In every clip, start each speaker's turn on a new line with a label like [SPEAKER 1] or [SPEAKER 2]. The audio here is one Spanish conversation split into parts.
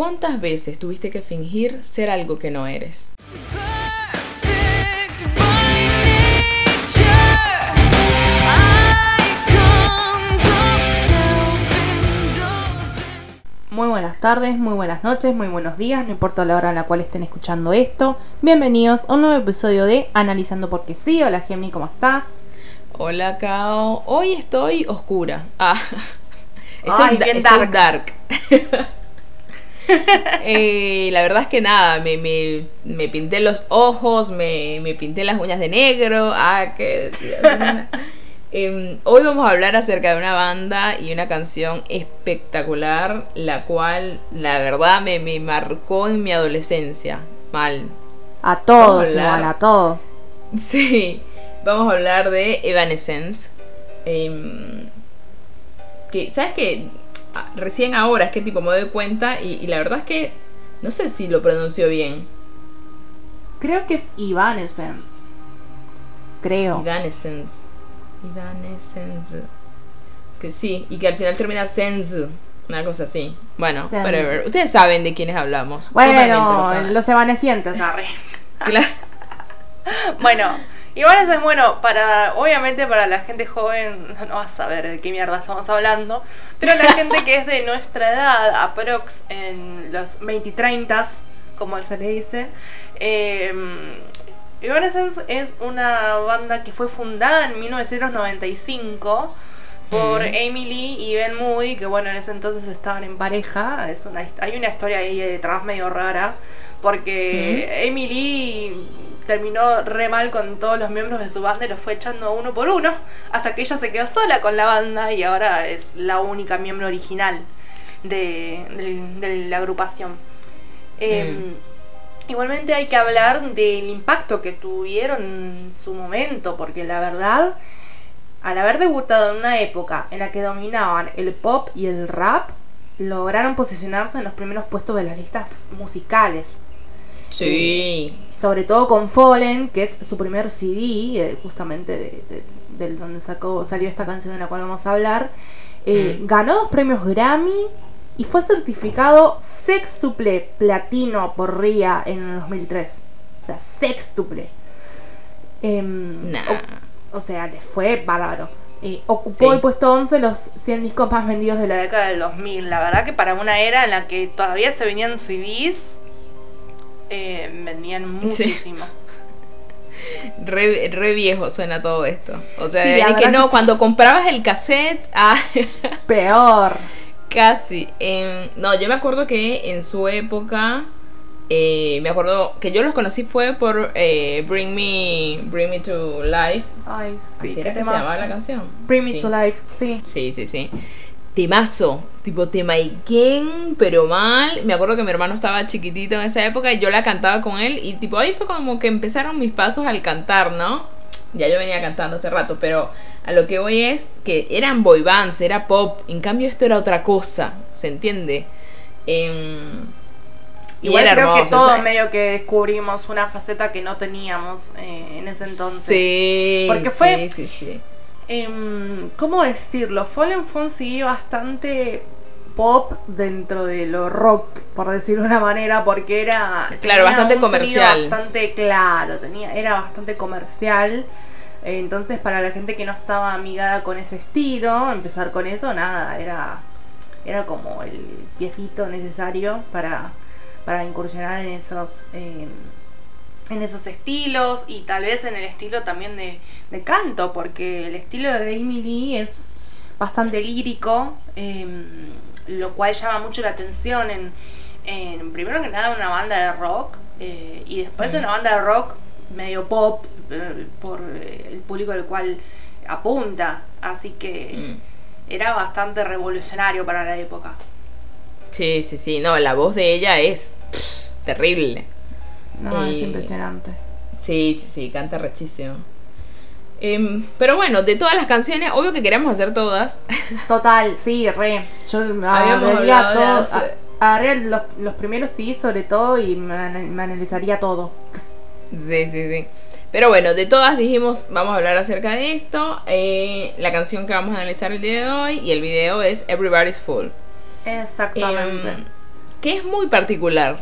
[SPEAKER 1] ¿cuántas veces tuviste que fingir ser algo que no eres?
[SPEAKER 2] Muy buenas tardes, muy buenas noches, muy buenos días, no importa la hora en la cual estén escuchando esto. Bienvenidos a un nuevo episodio de Analizando porque sí. Hola Gemi, ¿cómo estás?
[SPEAKER 1] Hola Kao, hoy estoy oscura. Ah,
[SPEAKER 2] Ay, bien
[SPEAKER 1] estoy dark. Eh, la verdad es que nada, me, me- me pinté los ojos, me, me pinté las uñas de negro. Ah, qué. Em, hoy vamos a hablar acerca de una banda y una canción espectacular, la cual la verdad me, me marcó en mi adolescencia. Mal.
[SPEAKER 2] A todos,
[SPEAKER 1] a
[SPEAKER 2] igual, a todos.
[SPEAKER 1] Sí, vamos a hablar de Evanescence. Em, que, ¿sabes qué? Recién ahora es que tipo me doy cuenta y, y la verdad es que no sé si lo pronuncio bien.
[SPEAKER 2] Creo que es Evanescence. Creo.
[SPEAKER 1] Evanescence. Evanescence. Que sí, y que al final termina sense. Una cosa así. Bueno,
[SPEAKER 2] Sense.
[SPEAKER 1] whatever. Ustedes saben de quiénes hablamos. Lo
[SPEAKER 2] Bueno, los evanescientes, arre.
[SPEAKER 1] Claro.
[SPEAKER 3] Bueno, igual es bueno para, obviamente para la gente joven, no vas a saber de qué mierda estamos hablando, pero la gente que es de nuestra edad, aprox en los 20 y 30, como se le dice, eh, Evanescence es una banda que fue fundada en 1995 por
[SPEAKER 1] Mm.
[SPEAKER 3] Amy Lee y Ben Moody, que bueno, en ese entonces estaban en pareja. Es una, hay una historia ahí detrás medio rara, porque Amy Lee terminó re mal con todos los miembros de su banda y los fue echando uno por uno, hasta que ella se quedó sola con la banda y ahora es la única miembro original de, la agrupación. Em, Igualmente hay que hablar del impacto que tuvieron en su momento, porque la verdad, al haber debutado en una época en la que dominaban el pop y el rap, lograron posicionarse en los primeros puestos de las listas musicales.
[SPEAKER 1] Sí.
[SPEAKER 2] Sobre todo con Fallen, que es su primer CD, eh, justamente de, de- del donde sacó, salió esta canción de la cual vamos a hablar. Eh,
[SPEAKER 1] Mm.
[SPEAKER 2] Ganó dos premios Grammy y fue certificado sextuple platino por RIA en el 2003. O sea, sextuple.
[SPEAKER 1] Nah.
[SPEAKER 2] o, o sea, le fue bárbaro. Eh, ocupó
[SPEAKER 1] Sí.
[SPEAKER 2] el puesto 11 los 100 discos más vendidos de la década
[SPEAKER 3] del 2000. La verdad que para una era en la que todavía se venían CDs, eh, vendían muchísimo.
[SPEAKER 1] Re, re viejo suena todo esto. O sea,
[SPEAKER 2] Sí,
[SPEAKER 1] es que no,
[SPEAKER 2] que sí.
[SPEAKER 1] cuando comprabas el cassette, ah,
[SPEAKER 2] Peor.
[SPEAKER 1] casi. Em, no, yo me acuerdo que en su época, eh, me acuerdo que yo los conocí fue por eh, Bring Me Bring Me to Life.
[SPEAKER 2] Ay, sí,
[SPEAKER 1] Así
[SPEAKER 2] qué
[SPEAKER 1] era que se llamaba la canción.
[SPEAKER 2] Bring Me
[SPEAKER 1] Sí.
[SPEAKER 2] to Life, sí.
[SPEAKER 1] Sí, sí, sí. Temazo, tipo temaiken, pero mal. Me acuerdo que mi hermano estaba chiquitito en esa época y yo la cantaba con él y tipo ahí fue como que empezaron mis pasos al cantar, ¿no? Ya yo venía cantando hace rato, pero a lo que voy es que eran boy bands, era pop, en cambio esto era otra cosa, ¿se entiende? Y
[SPEAKER 3] Igual creo que todos
[SPEAKER 1] o sea,
[SPEAKER 3] medio que descubrimos una faceta que no teníamos eh, en ese entonces.
[SPEAKER 1] Sí,
[SPEAKER 3] Porque fue-
[SPEAKER 1] Sí, sí, sí.
[SPEAKER 3] Em, ¿Cómo decirlo? Fallen un CD bastante pop dentro de lo rock, por decirlo de una manera, porque era
[SPEAKER 1] Claro, bastante
[SPEAKER 3] un
[SPEAKER 1] comercial.
[SPEAKER 3] Bastante claro, tenía, era bastante comercial. Entonces, para la gente que no estaba amigada con ese estilo, empezar con eso, nada, era, era como el piecito necesario para, para incursionar en esos, eh, en esos estilos y tal vez en el estilo también de, de canto, porque el estilo de Amy Lee es bastante lírico, eh, lo cual llama mucho la atención en, en, primero que nada, una banda de rock eh, y después
[SPEAKER 1] Mm.
[SPEAKER 3] una banda de rock medio pop eh, por el público al cual apunta, así que
[SPEAKER 1] Mm.
[SPEAKER 3] era bastante revolucionario para la época.
[SPEAKER 1] Sí, sí, sí. No, la voz de ella es pff, terrible.
[SPEAKER 2] No, es
[SPEAKER 1] Y-
[SPEAKER 2] impresionante.
[SPEAKER 1] Sí, sí, sí, canta rechísimo. Em, pero bueno, de todas las canciones, obvio que queremos hacer todas.
[SPEAKER 2] Total, sí, re. Yo agarraría
[SPEAKER 1] de
[SPEAKER 2] todo. a- agarraría los, los primeros sí, sobre todo, y me, me analizaría todo.
[SPEAKER 1] Sí, sí, sí. Pero bueno, de todas dijimos, vamos a hablar acerca de esto. Eh, la canción que vamos a analizar el día de hoy y el video es Everybody's Full.
[SPEAKER 2] Exactamente.
[SPEAKER 1] Em, que es muy particular.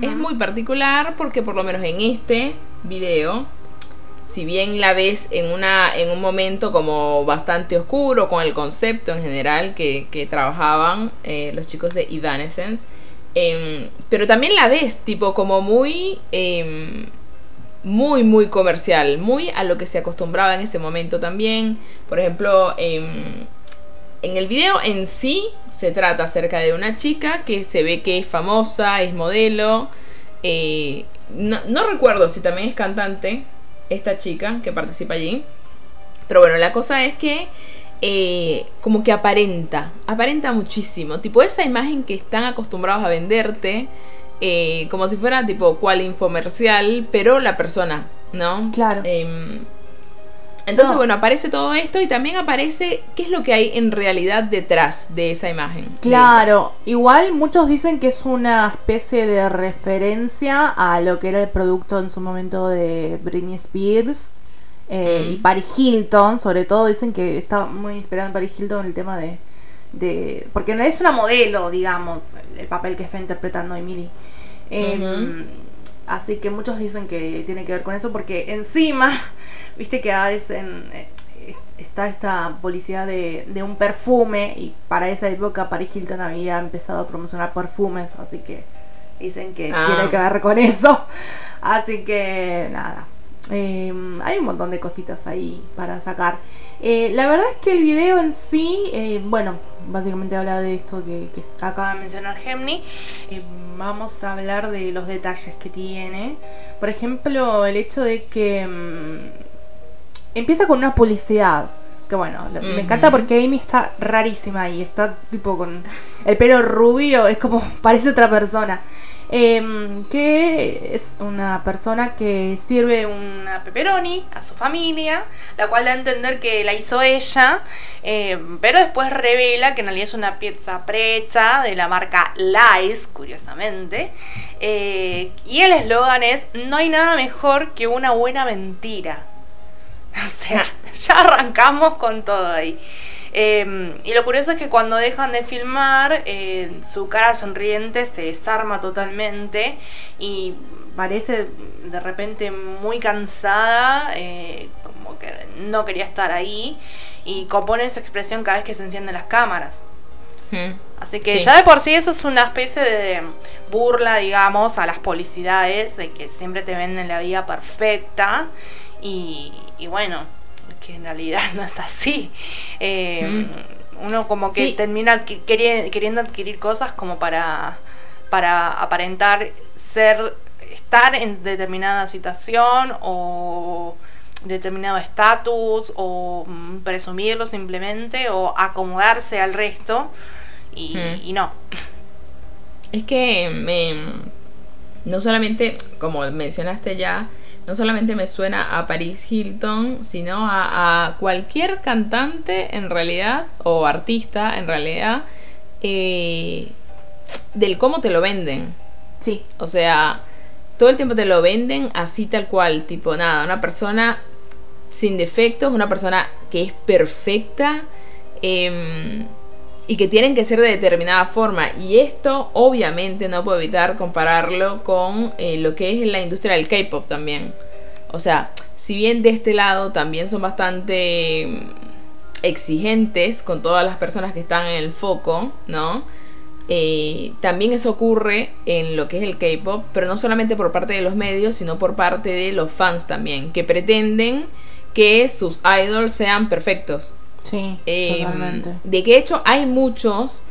[SPEAKER 1] Es muy particular porque por lo menos en este video, si bien la ves en, una, en un momento como bastante oscuro, con el concepto en general que, que trabajaban eh, los chicos de Evanescence, em, pero también la ves tipo como muy... Em, muy, muy comercial, muy a lo que se acostumbraba en ese momento también. Por ejemplo, en el video en sí se trata acerca de una chica que se ve que es famosa, es modelo. Eh, no, recuerdo si también es cantante esta chica que participa allí. Pero bueno, la cosa es que eh, como que aparenta, aparenta muchísimo. Tipo esa imagen que están acostumbrados a venderte eh, como si fuera tipo cual infomercial, pero la persona, ¿no?
[SPEAKER 3] Claro.
[SPEAKER 1] Entonces, bueno, aparece todo esto y también aparece qué es lo que hay en realidad detrás de esa imagen.
[SPEAKER 3] Claro, igual muchos dicen que es una especie de referencia a lo que era el producto en su momento de Britney Spears eh, y mm. Paris Hilton, sobre todo dicen que está muy inspirado en Paris Hilton el tema de, de... Porque no es una modelo, digamos, el papel que está interpretando Emily. Em, así que muchos dicen que tiene que ver con eso porque encima, viste que a veces eh, está esta publicidad de, de, un perfume y para esa época Paris Hilton había empezado a promocionar perfumes, así que dicen que ah. tiene que ver con eso. Así que nada, Em, hay un montón de cositas ahí para sacar. Eh, la verdad es que el video en sí, eh, bueno, básicamente habla de esto que, acaba de mencionar Gemni. Eh, vamos a hablar de los detalles que tiene. Por ejemplo, el hecho de que mm, empieza con una publicidad. Que bueno, me encanta porque Amy está rarísima y está tipo con el pelo rubio, es como parece otra persona. Em, que es una persona que sirve una pepperoni a su familia, la cual da a entender que la hizo ella, em, pero después revela que en realidad es una pizza precha de la marca Lice, curiosamente. Eh, y el eslogan es, no hay nada mejor que una buena mentira. O sea, ya arrancamos con todo ahí. Em, y lo curioso es que cuando dejan de filmar, eh, su cara sonriente se desarma totalmente y parece de repente muy cansada, eh, como que no quería estar ahí, y compone esa expresión cada vez que se encienden las cámaras. Hmm. Así que ya de por sí eso es una especie de burla, digamos, a las publicidades, de que siempre te venden la vida perfecta. Y, y bueno, que en realidad no es así. Eh, mm. Uno como que termina queriendo adquirir cosas como para, para aparentar ser, estar en determinada situación o determinado estatus o mm, presumirlo simplemente o acomodarse al resto y, mm. y no.
[SPEAKER 1] Es que me, no solamente, como mencionaste ya, no solamente me suena a Paris Hilton, sino a, cualquier cantante en realidad, o artista en realidad, eh, del cómo te lo venden.
[SPEAKER 3] Sí.
[SPEAKER 1] O sea, todo el tiempo te lo venden así tal cual, tipo nada, una persona sin defectos, una persona que es perfecta. Eh, y que tienen que ser de determinada forma. Y esto obviamente no puedo evitar compararlo con eh, lo que es la industria del K-Pop también. O sea, si bien de este lado también son bastante mm, exigentes con todas las personas que están en el foco, ¿no? Eh, también eso ocurre en lo que es el K-Pop, pero no solamente por parte de los medios, sino por parte de los fans también, que pretenden que sus idols sean perfectos.
[SPEAKER 3] Sí, eh, totalmente.
[SPEAKER 1] De que hecho hay muchos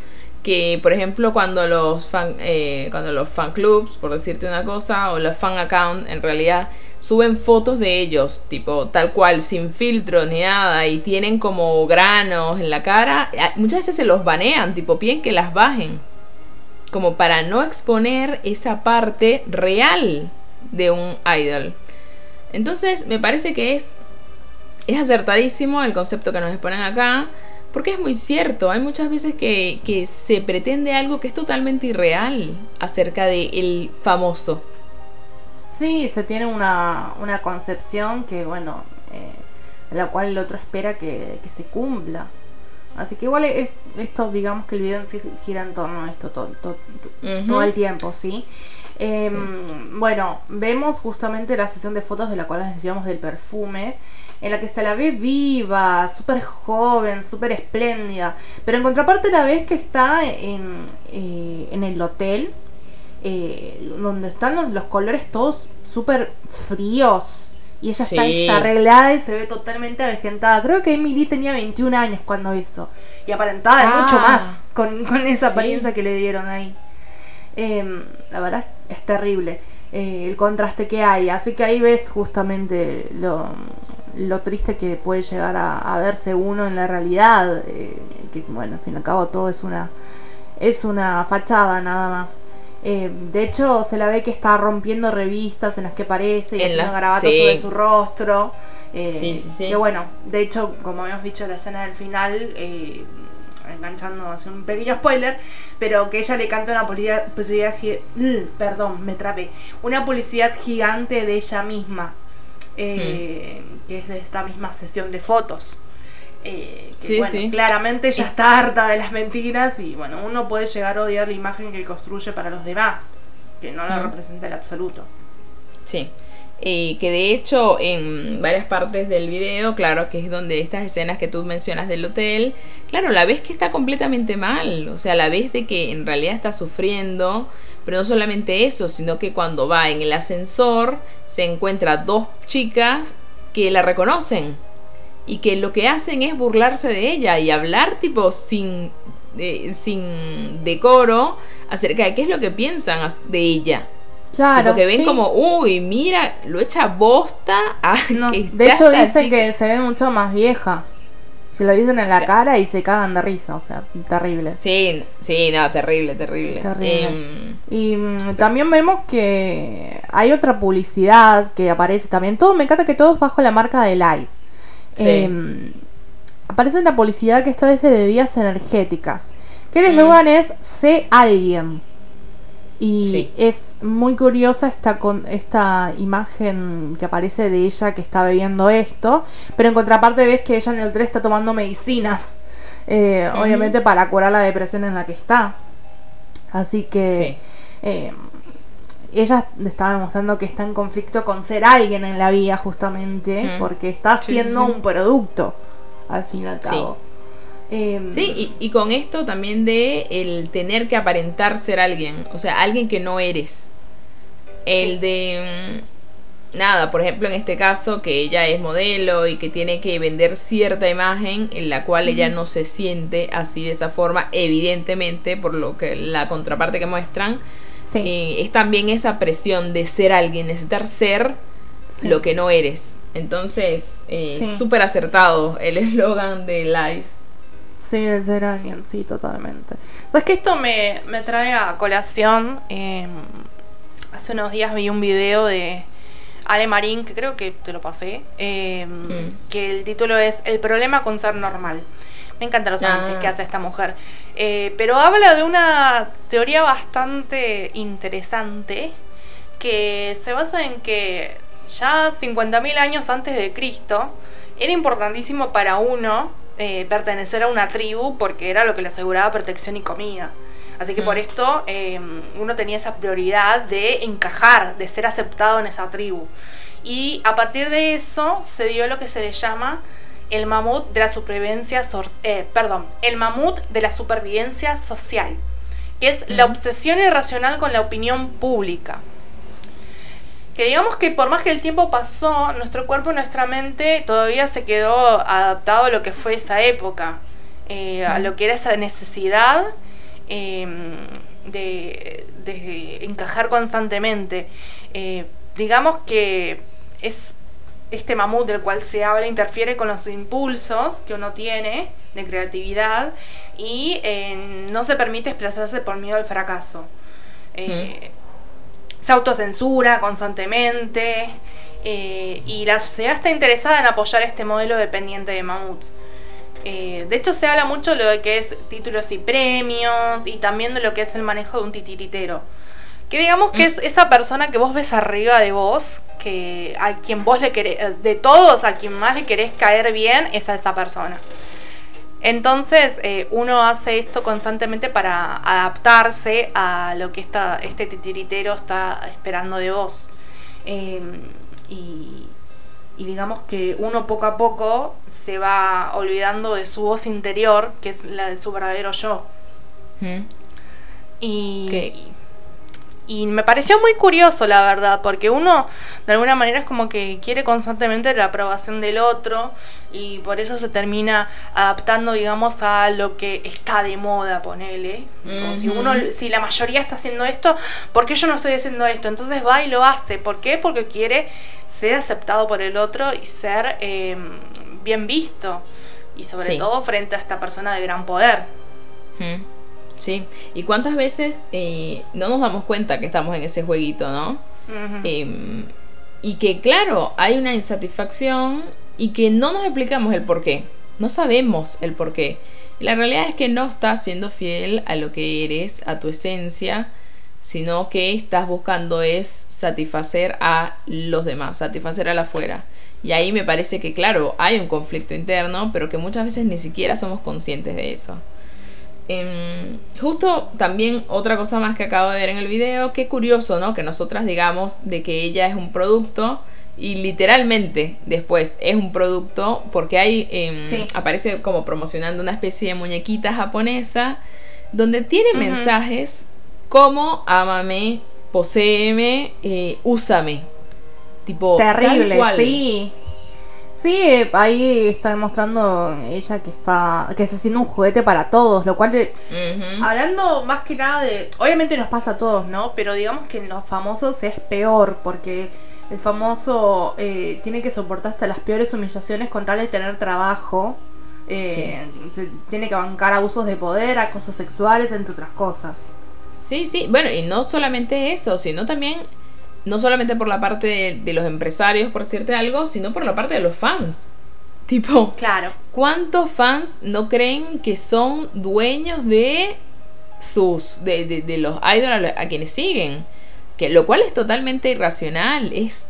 [SPEAKER 1] que, por ejemplo, cuando los fan, eh, cuando los fan clubs, por decirte una cosa, o los fan account, en realidad suben fotos de ellos, tipo tal cual, sin filtro ni nada, y tienen como granos en la cara, muchas veces se los banean, tipo piden que las bajen, como para no exponer esa parte real de un idol. Entonces, me parece que es es acertadísimo el concepto que nos exponen acá, porque es muy cierto, hay muchas veces que, se pretende algo que es totalmente irreal acerca de el famoso.
[SPEAKER 3] Sí, se tiene una, una concepción que, bueno, eh, la cual el otro espera que, se cumpla.
[SPEAKER 2] Así que igual es, esto, digamos que el video en sí gira en torno a esto todo, todo, todo el tiempo, ¿sí? Em, bueno, vemos justamente la sesión de fotos de la cual les decíamos del perfume, en la que se la ve viva, súper joven, súper espléndida, pero en contraparte la ves que está en, eh, en el hotel, eh, donde están los, colores todos súper fríos. Y ella está desarreglada y se ve totalmente avejentada. Creo que Emily tenía 21 años cuando hizo. Y aparentaba ah. mucho más con, esa apariencia que le dieron ahí. Em, la verdad es terrible eh, el contraste que hay. Así que ahí ves justamente lo, triste que puede llegar a, verse uno en la realidad. Eh, que bueno, al fin y al cabo todo es una, es una fachada nada más. Eh, de hecho, se la ve que está rompiendo revistas en las que aparece y haciendo garabatos sobre su rostro. Eh, que bueno, de hecho, como habíamos dicho la escena del final, eh, enganchando, hace un pequeño spoiler, pero que ella le canta una publicidad, mm, perdón, me trapé, una publicidad gigante de ella misma, mm. que es de esta misma sesión de fotos. Eh, bueno, claramente ya está harta de las mentiras y bueno, uno puede llegar a odiar la imagen que construye para los demás, que no la representa el absoluto.
[SPEAKER 1] Sí. Que de hecho en varias partes del video, claro, que es donde estas escenas que tú mencionas del hotel, claro, la ves que está completamente mal, o sea, la ves de que en realidad está sufriendo, pero no solamente eso, sino que cuando va en el ascensor se encuentra dos chicas que la reconocen y que lo que hacen es burlarse de ella y hablar tipo sin, sin decoro acerca de qué es lo que piensan de ella. Claro. que ven como, uy, mira, lo echa bosta. A
[SPEAKER 2] de hecho, dice que se ve mucho más vieja. Se lo dicen en la cara y se cagan de risa, o sea, terrible.
[SPEAKER 1] Sí, sí, no, terrible, terrible.
[SPEAKER 2] Em, y mm, también vemos que hay otra publicidad que aparece también. Todo, me encanta que todo es bajo la marca de Lice. Em, aparece una publicidad que está desde bebidas energéticas. Que el eslogan es Sé alguien. Y es muy curiosa esta, con, esta imagen que aparece de ella que está bebiendo esto. Pero en contraparte ves que ella en el 3 está tomando medicinas. Eh, obviamente para curar la depresión en la que está. Así que em, ella le estaba demostrando que está en conflicto con ser alguien en la vida justamente, porque está haciendo un producto, al fin y al cabo.
[SPEAKER 1] Em, sí, y, con esto también de el tener que aparentar ser alguien, o sea, alguien que no eres. El de... Mm, nada, por ejemplo, en este caso, que ella es modelo y que tiene que vender cierta imagen en la cual ella no se siente así de esa forma, evidentemente, por lo que la contraparte que muestran, eh, es también esa presión de ser alguien, necesitar ser lo que no eres. Entonces, eh, súper acertado el eslogan de Life.
[SPEAKER 2] Sí, el ser alguien, sí, totalmente.
[SPEAKER 3] Sabes que esto me, trae a colación. Em, hace unos días vi un video de Ale Marín, que creo que te lo pasé, em, mm. que el título es El problema con ser normal. Me encantan los análisis que ah. hace esta mujer. Eh, pero habla de una teoría bastante interesante que se basa en que ya 50.000 años antes de Cristo era importantísimo para uno eh, pertenecer a una tribu porque era lo que le aseguraba protección y comida. Así que por mm. esto em, uno tenía esa prioridad de encajar, de ser aceptado en esa tribu. Y a partir de eso se dio lo que se le llama el mamut de la supervivencia, eh, perdón, el mamut de la supervivencia social, que es la obsesión irracional con la opinión pública. Que digamos que por más que el tiempo pasó, nuestro cuerpo y nuestra mente todavía se quedó adaptado a lo que fue esa época, eh, a lo que era esa necesidad em, de, encajar constantemente. Eh, digamos que es este mamut del cual se habla interfiere con los impulsos que uno tiene de creatividad y eh, no se permite expresarse por miedo al fracaso. Eh, se autocensura constantemente eh, y la sociedad está interesada en apoyar este modelo dependiente de mamuts. de hecho, se habla mucho de lo que es títulos y premios y también de lo que es el manejo de un titiritero. Que digamos que mm. es esa persona que vos ves arriba de vos, que a quien vos le querés, de todos, a quien más le querés caer bien, es a esa persona. Entonces eh, uno hace esto constantemente para adaptarse a lo que esta, este titiritero está esperando de vos. Em, y, digamos que uno poco a poco se va olvidando de su voz interior, que es la de su verdadero yo. Y, y me pareció muy curioso, la verdad, porque uno de alguna manera es como que quiere constantemente la aprobación del otro y por eso se termina adaptando, digamos, a lo que está de moda, ponele. si uno, si la mayoría está haciendo esto, ¿por qué yo no estoy haciendo esto? Entonces va y lo hace. ¿Por qué? Porque quiere ser aceptado por el otro y ser eh, bien visto. Y sobre todo frente a esta persona de gran poder.
[SPEAKER 1] Sí, y cuántas veces eh, no nos damos cuenta que estamos en ese jueguito, ¿no? Em, y que claro, hay una insatisfacción y que no nos explicamos el por qué, no sabemos el por qué. La realidad es que no estás siendo fiel a lo que eres, a tu esencia, sino que estás buscando es satisfacer a los demás, satisfacer a la afuera. Y ahí me parece que, claro, hay un conflicto interno, pero que muchas veces ni siquiera somos conscientes de eso. Em, justo también otra cosa más que acabo de ver en el video, qué curioso, ¿no? Que nosotras digamos de que ella es un producto y literalmente después es un producto porque hay em, aparece como promocionando una especie de muñequita japonesa donde tiene mensajes como amame, poseeme, eh, úsame. Tipo,
[SPEAKER 2] terrible, sí. Sí, ahí está demostrando ella que está que está haciendo un juguete para todos, lo cual
[SPEAKER 3] hablando más que nada de obviamente nos pasa a todos, ¿no? Pero digamos que en los famosos es peor porque el famoso eh, tiene que soportar hasta las peores humillaciones con tal de tener trabajo. Eh, tiene que bancar abusos de poder, acosos sexuales, entre otras cosas.
[SPEAKER 1] Sí, sí, bueno, y no solamente eso, sino también no solamente por la parte de, los empresarios, por decirte algo, sino por la parte de los fans. Tipo,
[SPEAKER 3] claro.
[SPEAKER 1] ¿cuántos fans no creen que son dueños de sus, de, de, los idols a, quienes siguen? Que, lo cual es totalmente irracional, es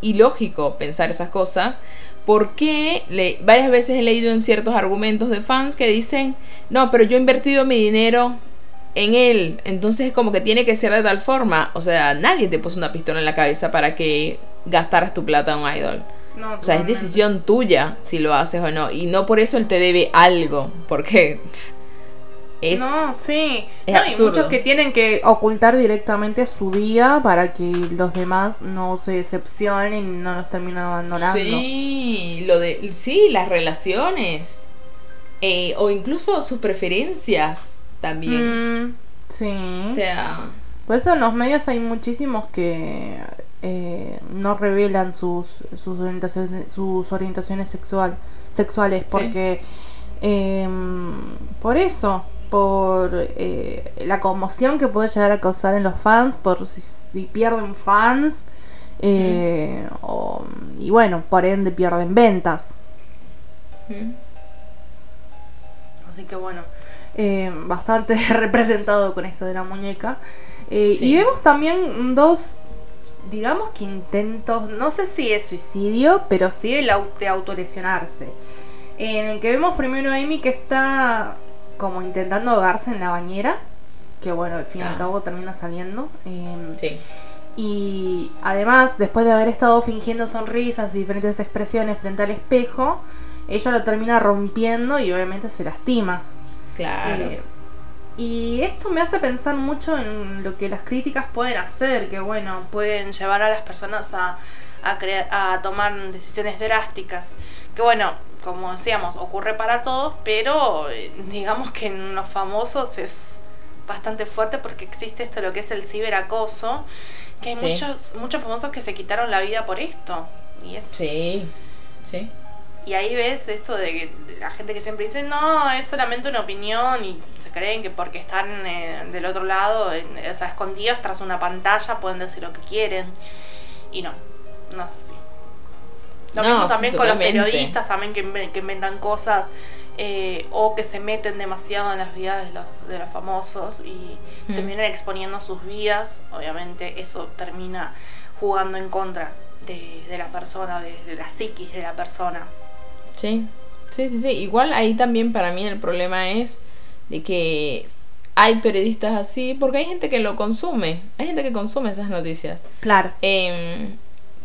[SPEAKER 1] ilógico pensar esas cosas. Porque le, varias veces he leído en ciertos argumentos de fans que dicen, no, pero yo he invertido mi dinero en él. Entonces es como que tiene que ser de tal forma. O sea, nadie te puso una pistola en la cabeza para que gastaras tu plata en un idol. o sea, es decisión tuya si lo haces o no. Y no por eso él te debe algo. Porque
[SPEAKER 3] es. No, sí.
[SPEAKER 2] hay muchos que tienen que ocultar directamente su vida para que los demás no se decepcionen y no los terminen abandonando.
[SPEAKER 1] Sí, lo de. Sí, las relaciones. Eh, o incluso sus preferencias también.
[SPEAKER 2] Mm, sí.
[SPEAKER 1] O sea.
[SPEAKER 2] Por eso en los medios hay muchísimos que eh, no revelan sus, sus, orientaciones, sus orientaciones sexual, sexuales. Porque. Em, por eso. Por eh, la conmoción que puede llegar a causar en los fans. Por si, pierden fans. Eh, y bueno, por ende pierden ventas.
[SPEAKER 3] Así que bueno.
[SPEAKER 2] Eh, bastante representado con esto de la muñeca. Eh, y vemos también dos, digamos que intentos, no sé si es suicidio, pero sí de, de autolesionarse. En el que vemos primero a Amy que está como intentando ahogarse en la bañera, que bueno, al fin y al ah. cabo termina saliendo. Em,
[SPEAKER 1] sí.
[SPEAKER 2] Y además, después de haber estado fingiendo sonrisas y diferentes expresiones frente al espejo, ella lo termina rompiendo y obviamente se lastima.
[SPEAKER 1] Claro.
[SPEAKER 2] Eh, y esto me hace pensar mucho en lo que las críticas pueden hacer, que bueno,
[SPEAKER 3] pueden llevar a las personas a, a, a tomar decisiones drásticas. Que bueno, como decíamos, ocurre para todos, pero eh, digamos que en los famosos es bastante fuerte porque existe esto lo que es el ciberacoso, que hay muchos muchos famosos que se quitaron la vida por esto. Y es
[SPEAKER 1] Sí. Sí.
[SPEAKER 3] Y ahí ves esto de, la gente que siempre dice, no, es solamente una opinión y se creen que porque están eh, del otro lado, o sea, escondidos tras una pantalla, pueden decir lo que quieren. Y no, no es así. Lo mismo también con los periodistas, también que, inventan cosas eh, o que se meten demasiado en las vidas de los, de los famosos y mm. terminan exponiendo sus vidas. Obviamente eso termina jugando en contra de, la persona, de la psiquis de la persona.
[SPEAKER 1] Sí, Sí, sí, sí. Igual ahí también para mí el problema es de que hay periodistas así, porque hay gente que lo consume, hay gente que consume esas noticias.
[SPEAKER 2] Claro.
[SPEAKER 1] Em,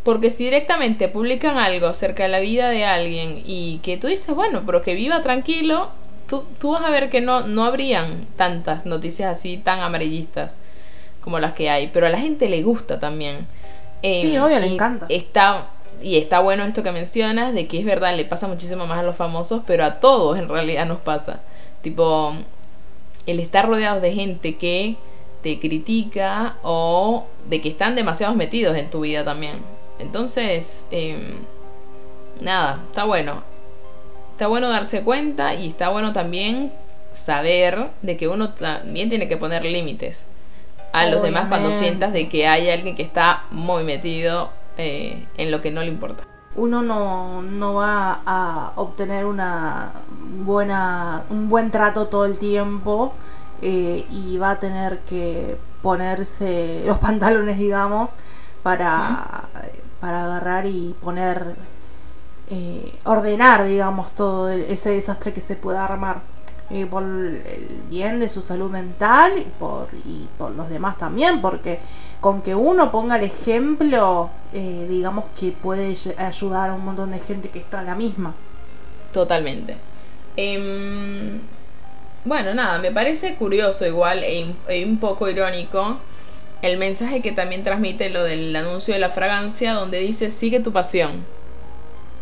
[SPEAKER 1] porque si directamente publican algo acerca de la vida de alguien y que tú dices, bueno, pero que viva tranquilo, tú, tú vas a ver que no, no habrían tantas noticias así tan amarillistas como las que hay, pero a la gente le gusta también.
[SPEAKER 2] Sí,
[SPEAKER 1] Em,
[SPEAKER 2] obvio, le encanta.
[SPEAKER 1] Está, y está bueno esto que mencionas, de que es verdad, le pasa muchísimo más a los famosos, pero a todos en realidad nos pasa. Tipo, el estar rodeados de gente que te critica o de que están demasiados metidos en tu vida también. Entonces, em, nada, está bueno. Está bueno darse cuenta y está bueno también saber de que uno también tiene que poner límites a los demás cuando sientas de que hay alguien que está muy metido eh, en lo que no le importa.
[SPEAKER 2] Uno no, no va a obtener una buena, un buen trato todo el tiempo eh, y va a tener que ponerse los pantalones, digamos, para, para agarrar y poner, eh, ordenar, digamos, todo ese desastre que se pueda armar. Eh, por el bien de su salud mental y por, y por los demás también, porque con que uno ponga el ejemplo, eh, digamos que puede ayudar a un montón de gente que está en la misma.
[SPEAKER 1] Totalmente. Em, bueno, nada, me parece curioso igual e, un- e un poco irónico el mensaje que también transmite lo del anuncio de la fragancia donde dice sigue tu pasión.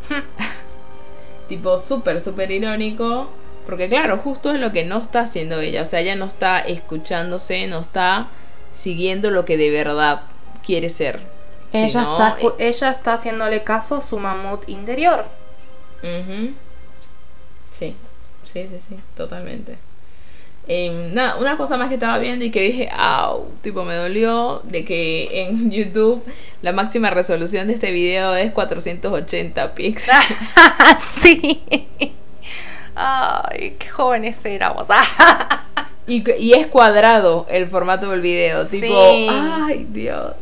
[SPEAKER 1] tipo súper, súper irónico. Porque claro, justo es lo que no está haciendo ella. O sea, ella no está escuchándose, no está siguiendo lo que de verdad quiere ser.
[SPEAKER 3] Ella,
[SPEAKER 1] Sino,
[SPEAKER 3] está, escu- ella está haciéndole caso a su mamut interior.
[SPEAKER 1] Ujú. Sí, sí, sí, sí, totalmente. Em, nada, una cosa más que estaba viendo y que dije, au, tipo me dolió de que en YouTube la máxima resolución de este video es 480 píxeles.
[SPEAKER 3] sí. Ay, qué jóvenes éramos.
[SPEAKER 1] Y, y es cuadrado el formato del video,
[SPEAKER 3] Sí.
[SPEAKER 1] tipo, ay Dios.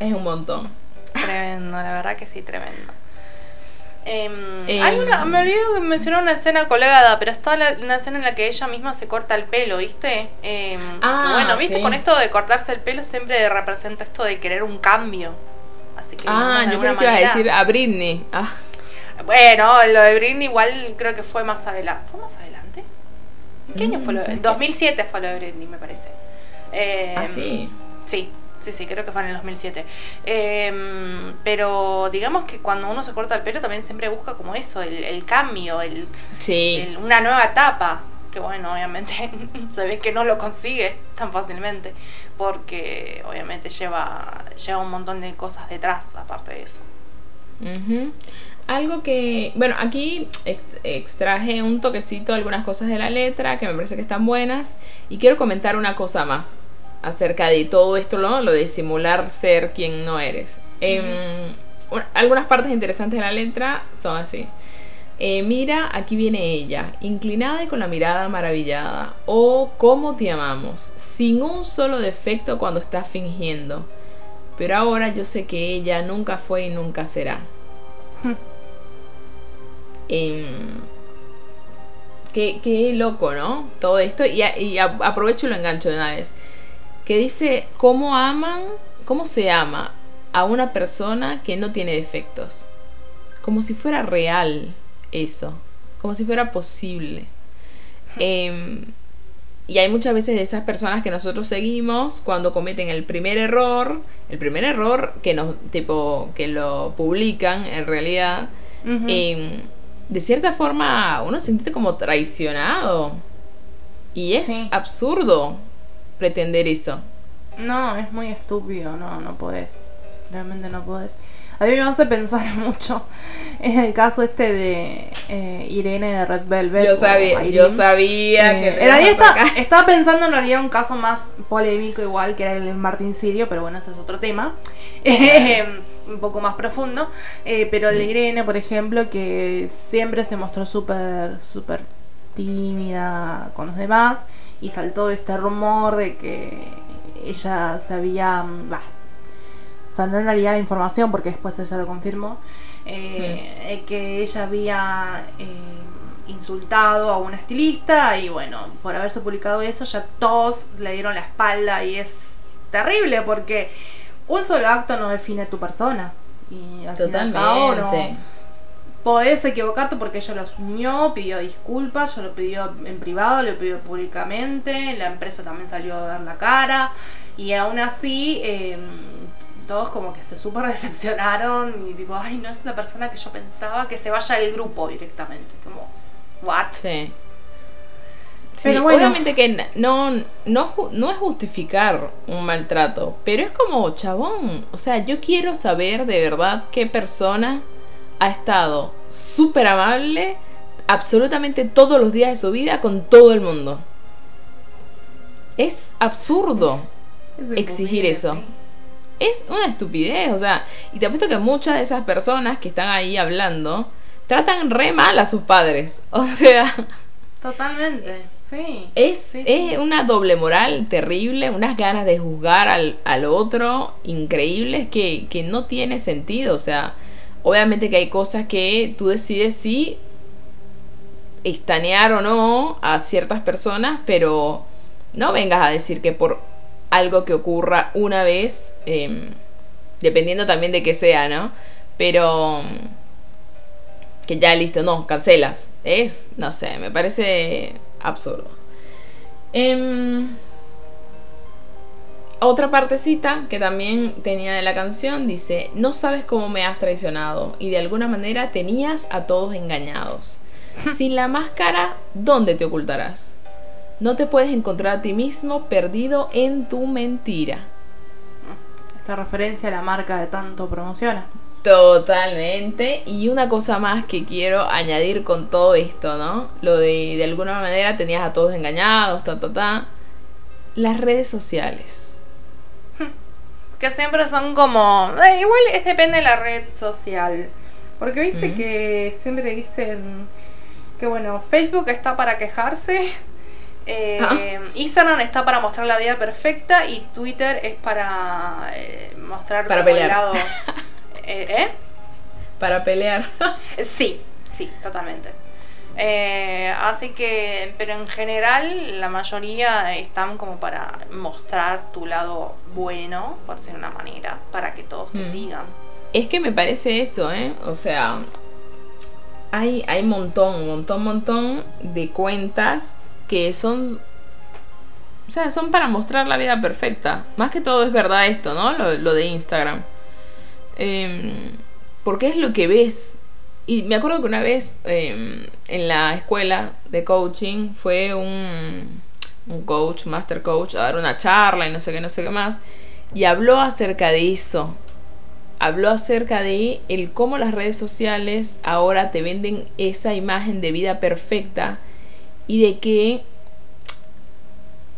[SPEAKER 1] Es un montón.
[SPEAKER 3] tremendo, la verdad que sí, tremendo. Em,
[SPEAKER 1] Em.
[SPEAKER 3] hay una, me olvidé de mencionar una escena colgada, pero está la- una escena en la que ella misma se corta el pelo, ¿viste? Em,
[SPEAKER 1] Ah,
[SPEAKER 3] bueno, ¿viste?
[SPEAKER 1] sí.
[SPEAKER 3] Con esto de cortarse el pelo siempre representa esto de querer un cambio. Así que
[SPEAKER 1] Ah, yo creo que iba a
[SPEAKER 3] manera-
[SPEAKER 1] decir a Britney. Ah,
[SPEAKER 3] Bueno, lo de Britney igual creo que fue más adelante. ¿Fue más adelante? ¿En qué año
[SPEAKER 1] Mm,
[SPEAKER 3] fue lo de
[SPEAKER 1] sí.
[SPEAKER 3] En 2007 fue lo de Britney, me parece. Em,
[SPEAKER 1] ah, sí.
[SPEAKER 3] Sí, sí, sí, creo que fue en el 2007. Em, pero digamos que cuando uno se corta el pelo también siempre busca como eso, el, el cambio, el,
[SPEAKER 1] Sí.
[SPEAKER 3] el- una nueva etapa. Que bueno, obviamente se ve que no lo consigue tan fácilmente. Porque obviamente lleva, lleva un montón de cosas detrás, aparte de eso.
[SPEAKER 1] Ujú. Algo que, bueno, aquí ex- extraje un toquecito de algunas cosas de la letra que me parece que están buenas y quiero comentar una cosa más acerca de todo esto, ¿no? lo de simular ser quien no eres. Em, un- algunas partes interesantes de la letra son así. Eh, mira, aquí viene ella, inclinada y con la mirada maravillada. Oh, cómo te amamos, sin un solo defecto cuando estás fingiendo. Pero ahora yo sé que ella nunca fue y nunca será. Em, qué, qué loco, ¿no? Todo esto. Y, a- y a- aprovecho y lo engancho de una vez. Que dice, ¿cómo aman, cómo se ama a una persona que no tiene defectos? Como si fuera real eso. Como si fuera posible. Em, y hay muchas veces de esas personas que nosotros seguimos cuando cometen el primer error, el primer error que nos, tipo, que lo publican en realidad, de cierta forma uno se siente como traicionado. Y es
[SPEAKER 3] Sí.
[SPEAKER 1] absurdo pretender eso.
[SPEAKER 3] No, es muy estúpido, no, no podés. Realmente no podés. A mí me hace pensar mucho en el caso este de eh, Irene de Red Velvet.
[SPEAKER 1] Yo sabía,
[SPEAKER 3] Irene.
[SPEAKER 1] yo sabía
[SPEAKER 3] Eh,
[SPEAKER 1] que...
[SPEAKER 3] en realidad
[SPEAKER 1] ibas a
[SPEAKER 3] está-
[SPEAKER 1] sacar.
[SPEAKER 3] estaba pensando en realidad un caso más polémico igual que era el de Martín Sirio, pero bueno, ese es otro tema. Eh, un poco más profundo. Eh, pero de Irene, por ejemplo, que siempre se mostró súper, súper tímida con los demás y saltó este rumor de que ella se había... bah, o sea, no en realidad la información, porque después ella lo confirmó, eh, que ella había eh, insultado a una estilista y bueno, por haberse publicado eso ya todos le dieron la espalda y es terrible porque un solo acto no define tu persona. Y al
[SPEAKER 1] Totalmente.
[SPEAKER 3] Podés equivocarte porque ella lo asumió, pidió disculpas, yo lo pidió en privado, lo pidió públicamente, la empresa también salió a dar la cara y aún así em, todos como que se súper decepcionaron y tipo, ay, no es la persona que yo pensaba, que se vaya del grupo directamente, como, what?
[SPEAKER 1] Sí. Pero obviamente que no, no, no es justificar un maltrato, pero es como, chabón, o sea, yo quiero saber de verdad qué persona ha estado súper amable absolutamente todos los días de su vida con todo el mundo. Es absurdo exigir eso. Es una estupidez, o sea, y te apuesto que muchas de esas personas que están ahí hablando tratan re mal a sus padres. O sea...
[SPEAKER 3] Totalmente, sí.
[SPEAKER 1] Es, es una doble moral terrible, unas ganas de juzgar al, al otro increíbles que, que no tiene sentido. O sea, Obviamente que hay cosas que tú decides si estanear o no a ciertas personas, pero no vengas a decir que por algo que ocurra una vez, em, dependiendo también de qué sea, ¿no? Pero que ya listo, no, cancelas. Es, no sé, me parece absurdo. Eh, otra partecita que también tenía de la canción dice, no sabes cómo me has traicionado y de alguna manera tenías a todos engañados. Sin la máscara, ¿dónde te ocultarás? No te puedes encontrar a ti mismo perdido en tu mentira.
[SPEAKER 3] Esta referencia a la marca de tanto promociona.
[SPEAKER 1] Totalmente. Y una cosa más que quiero añadir con todo esto, ¿no? Lo de de alguna manera tenías a todos engañados, ta, ta, ta. Las redes sociales
[SPEAKER 3] que siempre son como. Eh, igual es depende de la red social. Porque viste que siempre dicen que bueno, Facebook está para quejarse. Eh, ah. Instagram está para mostrar la vida perfecta y Twitter es para eh, mostrar
[SPEAKER 1] para pelear. Lado,
[SPEAKER 3] ¿Eh?
[SPEAKER 1] Para pelear.
[SPEAKER 3] sí, sí, totalmente. Eh, así que, pero en general la mayoría están como para mostrar tu lado bueno, por decir una manera, para que todos te mm. sigan.
[SPEAKER 1] Es que me parece eso, ¿eh? O sea, hay, hay montón, montón, montón de cuentas que son... O sea, son para mostrar la vida perfecta. Más que todo es verdad esto, ¿no? Lo, de Instagram. Em, porque es lo que ves y me acuerdo que una vez em, en la escuela de coaching fue un, un coach, master coach, a dar una charla y no sé qué, no sé qué más. Y habló acerca de eso. Habló acerca de el cómo las redes sociales ahora te venden esa imagen de vida perfecta y de que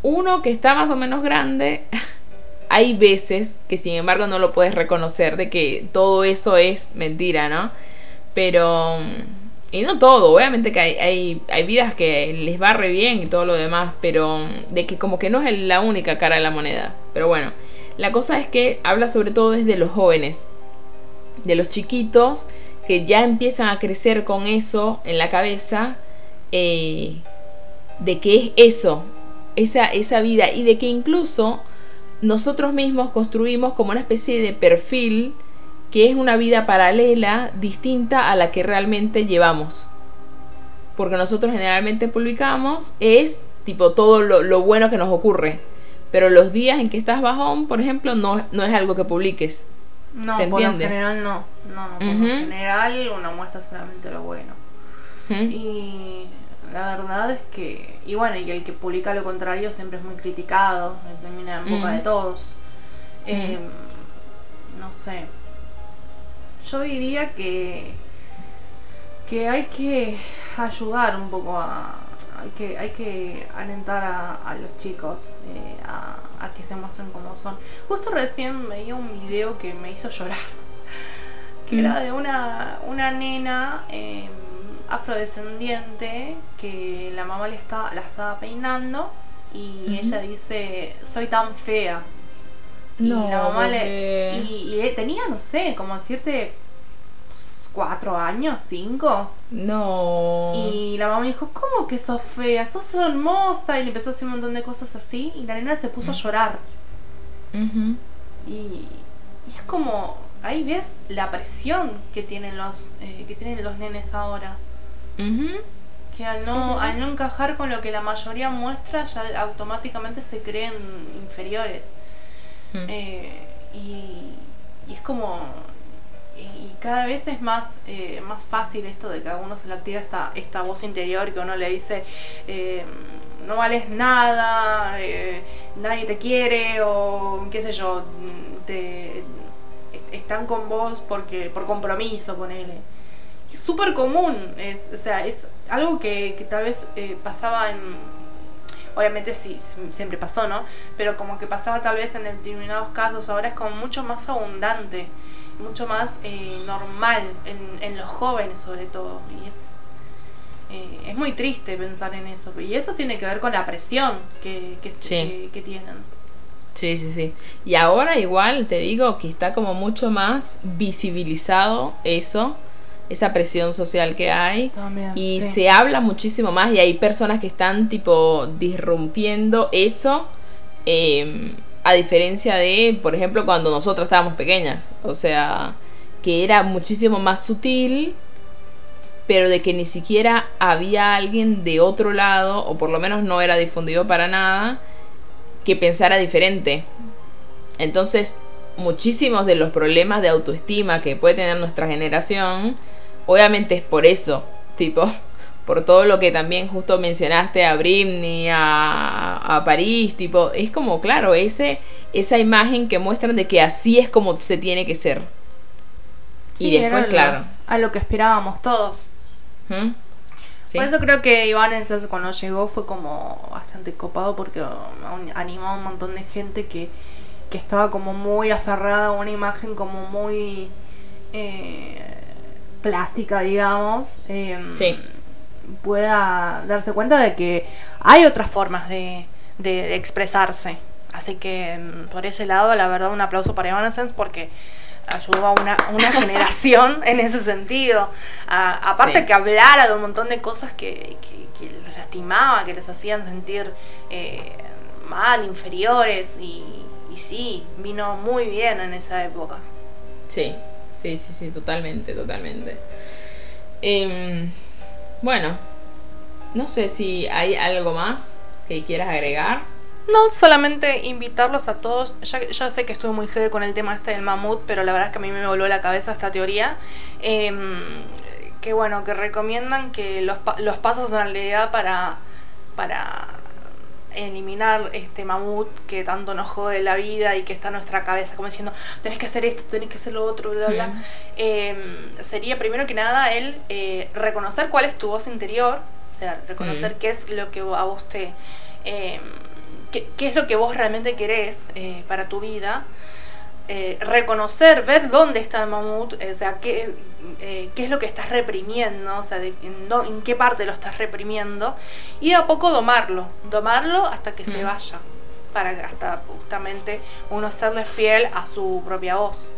[SPEAKER 1] uno que está más o menos grande, hay veces que sin embargo no lo puedes reconocer de que todo eso es mentira, ¿no? Pero... Y no todo, obviamente que hay, hay, vidas que les va re bien y todo lo demás, pero de que como que no es la única cara de la moneda. Pero bueno, la cosa es que habla sobre todo desde los jóvenes, de los chiquitos que ya empiezan a crecer con eso en la cabeza, eh, de que es eso, esa, esa vida, y de que incluso nosotros mismos construimos como una especie de perfil que es una vida paralela distinta a la que realmente llevamos. Porque nosotros generalmente publicamos es tipo todo lo, bueno que nos ocurre. Pero los días en que estás bajón, por ejemplo, no, no es algo que publiques.
[SPEAKER 3] No, ¿Se por lo general no. No, no por lo general uno muestra solamente lo bueno. Y la verdad es que. Y bueno, y el que publica lo contrario siempre es muy criticado. Termina en boca de todos. Em, no sé yo diría que, que hay que ayudar un poco a, hay que, hay que alentar a, los chicos eh, a, que se muestren como son. Justo recién veía un video que me hizo llorar, que era mm. de una, una nena em, afrodescendiente que la mamá le está, la estaba peinando y ella dice, soy tan fea. No, y la mamá le. Y, tenía, no sé, como decirte cuatro años, cinco.
[SPEAKER 1] No.
[SPEAKER 3] Y la mamá dijo, ¿cómo que sos fea? Sos hermosa. Y le empezó a decir un montón de cosas así. Y la nena se puso a llorar. Y, y es como, ahí ves la presión que tienen los, eh, que tienen los nenes ahora.
[SPEAKER 1] Ujú.
[SPEAKER 3] Que al no, al no encajar con lo que la mayoría muestra, ya automáticamente se creen inferiores.
[SPEAKER 1] Mm.
[SPEAKER 3] Eh, y, y es como. Y, y cada vez es más, eh, más fácil esto de que a uno se le activa esta, esta voz interior que uno le dice. eh, no vales nada, eh, nadie te quiere, o qué sé yo, te, est- están con vos porque por compromiso, ponele. Súper común, es, o sea, es algo que, que tal vez eh, pasaba en, obviamente sí, siempre pasó, ¿no? Pero como que pasaba tal vez en determinados casos, ahora es como mucho más abundante, mucho más eh, normal en, en los jóvenes sobre todo. Y es, eh, es muy triste pensar en eso. Y eso tiene que ver con la presión que, que, se-
[SPEAKER 1] Sí.
[SPEAKER 3] que- que tienen.
[SPEAKER 1] Sí, sí, sí. Y ahora igual te digo que está como mucho más visibilizado eso, esa presión social que hay.
[SPEAKER 2] También,
[SPEAKER 1] Y
[SPEAKER 2] sí.
[SPEAKER 1] se habla muchísimo más y hay personas que están tipo disrumpiendo eso. eh, a diferencia de, por ejemplo, cuando nosotras estábamos pequeñas. O sea, que era muchísimo más sutil, pero de que ni siquiera había alguien de otro lado, o por lo menos no era difundido para nada, que pensara diferente. Entonces, muchísimos de los problemas de autoestima que puede tener nuestra generación, obviamente es por eso, tipo, por todo lo que también justo mencionaste a Britney, a, a París, tipo, es como, claro, ese, esa imagen que muestran de que así es como se tiene que ser.
[SPEAKER 3] Sí,
[SPEAKER 1] y después,
[SPEAKER 3] lo-
[SPEAKER 1] claro.
[SPEAKER 3] A lo que esperábamos todos.
[SPEAKER 1] ¿Mm? Sí.
[SPEAKER 3] Por eso creo que Iván Evanescence cuando llegó fue como bastante copado porque animó a un montón de gente que, que estaba como muy aferrada a una imagen como muy eh, plástica, digamos. eh,
[SPEAKER 1] Sí.
[SPEAKER 3] Pueda darse cuenta de que hay otras formas de, de- de expresarse. Así que mm, por ese lado, la verdad, un aplauso para Evanescence porque ayudó a una, una generación en ese sentido. A- aparte
[SPEAKER 1] Sí.
[SPEAKER 3] que hablara de un montón de cosas que, que, que los lastimaba, que les hacían sentir eh, mal, inferiores. Y, y sí, vino muy bien en esa época.
[SPEAKER 1] Sí, sí, sí, sí, totalmente, totalmente. Em, bueno, no sé si hay algo más que quieras agregar.
[SPEAKER 3] No, solamente invitarlos a todos. Ya, ya sé que estuve muy jede con el tema este del mamut, pero la verdad es que a mí me voló la cabeza esta teoría. Em, que bueno, que recomiendan que los, los pasos en realidad para, para eliminar este mamut que tanto nos jode la vida y que está en nuestra cabeza, como diciendo, tenés que hacer esto, tenés que hacer lo otro, bla, bla.
[SPEAKER 1] Mm.
[SPEAKER 3] Em, sería primero que nada el eh, reconocer cuál es tu voz interior, o sea, reconocer
[SPEAKER 1] Mm.
[SPEAKER 3] qué es lo que a vos te... em, qué, qué es lo que vos realmente querés eh, para tu vida. Eh, reconocer, ver dónde está el mamut, o sea, qué, eh, qué es lo que estás reprimiendo, o sea, de- en, qué parte lo estás reprimiendo, y de a poco domarlo, domarlo hasta que se
[SPEAKER 1] Mm.
[SPEAKER 3] vaya, para hasta justamente uno serle fiel a su propia voz.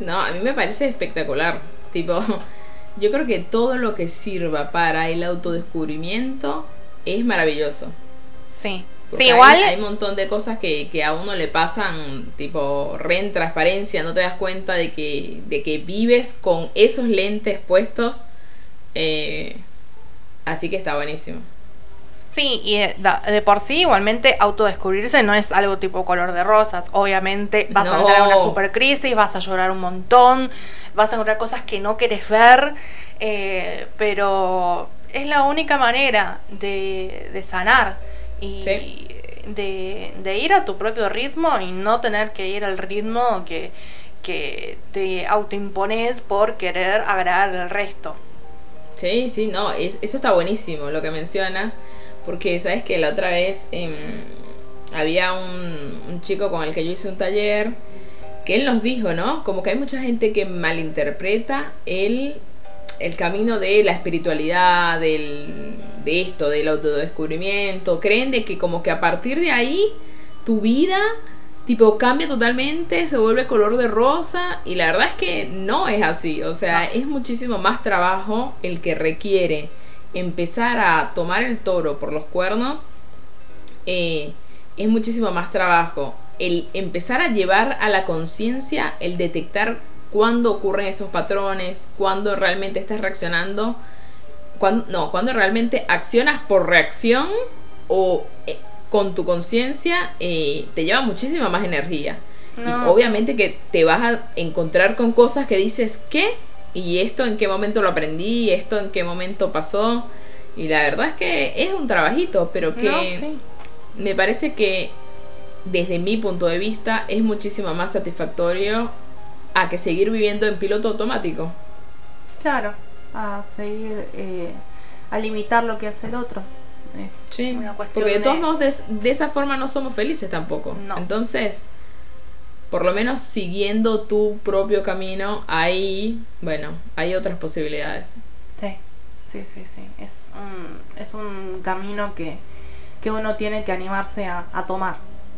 [SPEAKER 1] No, a mí me parece espectacular. Tipo, yo creo que todo lo que sirva para el autodescubrimiento es maravilloso.
[SPEAKER 3] Sí.
[SPEAKER 1] Porque
[SPEAKER 3] Sí,
[SPEAKER 1] hay-
[SPEAKER 3] igual.
[SPEAKER 1] Hay, un montón de cosas que, que a uno le pasan, tipo, re en transparencia, no te das cuenta de que, de que vives con esos lentes puestos. eh, así que está buenísimo.
[SPEAKER 3] Sí, y de, de por sí, igualmente, autodescubrirse no es algo tipo color de rosas. Obviamente, vas a entrar en una super crisis, vas a llorar un montón, vas a encontrar cosas que no querés ver, eh, pero es la única manera de, de sanar y
[SPEAKER 1] Sí.
[SPEAKER 3] de, de ir a tu propio ritmo y no tener que ir al ritmo que, que te autoimpones por querer agradar al resto.
[SPEAKER 1] Sí, sí, no, es- eso está buenísimo lo que mencionas, porque sabes que la otra vez em, había un, un chico con el que yo hice un taller, que él nos dijo, ¿no? Como que hay mucha gente que malinterpreta el, el camino de la espiritualidad, del, de esto, del autodescubrimiento, creen de que como que a partir de ahí tu vida tipo cambia totalmente, se vuelve color de rosa y la verdad es que no es así, o sea, es muchísimo más trabajo el que requiere empezar a tomar el toro por los cuernos, eh, es muchísimo más trabajo el empezar a llevar a la conciencia el detectar cuándo ocurren esos patrones, cuándo realmente estás reaccionando, cuando, no, cuando realmente accionas por reacción o eh, con tu conciencia eh, te lleva muchísima más energía. y obviamente que te vas a encontrar con cosas que dices, ¿qué? ¿Y esto en qué momento lo aprendí? ¿Esto en qué momento pasó? Y la verdad es que es un trabajito, pero que me parece que desde mi punto de vista es muchísimo más satisfactorio a que seguir viviendo en piloto automático.
[SPEAKER 3] Claro, a seguir, eh, a limitar lo que hace el otro. Es
[SPEAKER 1] una cuestión porque de todos modos de, esa forma no somos felices tampoco. Entonces, por lo menos siguiendo tu propio camino, ahí, bueno, hay otras posibilidades.
[SPEAKER 3] Sí, sí, sí, sí. Es un, es un camino que, que uno tiene que animarse a, tomar.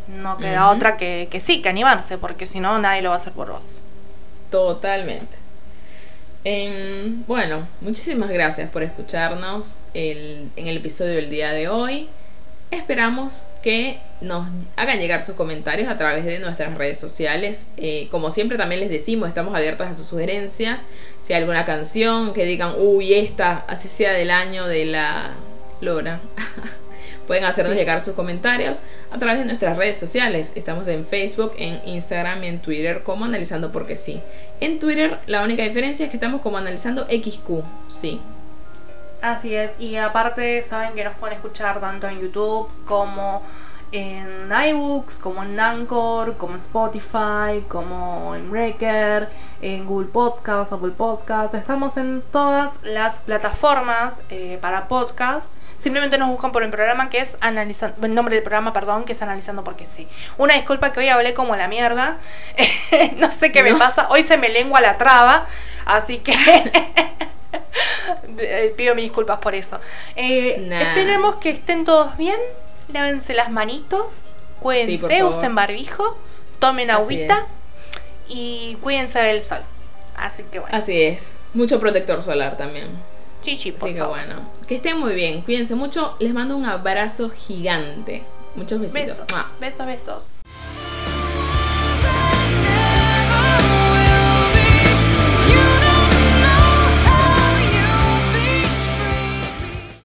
[SPEAKER 3] No queda otra que, que sí, que animarse, porque si no, nadie lo va a hacer por vos.
[SPEAKER 1] Totalmente. bueno, muchísimas gracias por escucharnos en el episodio del día de hoy. Esperamos que nos hagan llegar sus comentarios a través de nuestras redes sociales. Eh, como siempre también les decimos, estamos abiertas a sus sugerencias. Si hay alguna canción que digan, uy, esta, así sea del año de la Lora. Pueden hacernos llegar sus comentarios a través de nuestras redes sociales. Estamos en Facebook, en Instagram y en Twitter como Analizando Porque Sí. En Twitter la única diferencia es que estamos como Analizando XQ, sí.
[SPEAKER 3] Así es, y aparte saben que nos pueden escuchar tanto en YouTube como en iBooks, como en Anchor, como en Spotify, como en Breaker, en Google Podcast, Apple Podcast. Estamos en todas las plataformas eh, para podcast. Simplemente nos buscan por el programa que es analizando, el nombre del programa, perdón, que es analizando porque sí. Una disculpa que hoy hablé como la mierda. no sé qué me pasa. Hoy se me lengua la traba. Así que pido mis disculpas por eso. Eh, esperemos que estén todos bien. Lávense las manitos. Cuídense, usen barbijo. Tomen agüita. Y cuídense del sol. Así que bueno.
[SPEAKER 1] Así es. Mucho protector solar también.
[SPEAKER 3] Chichi, por
[SPEAKER 1] Así que bueno. Que estén muy bien. Cuídense mucho. Les mando un abrazo gigante. Muchos besitos.
[SPEAKER 3] Besos, besos, besos.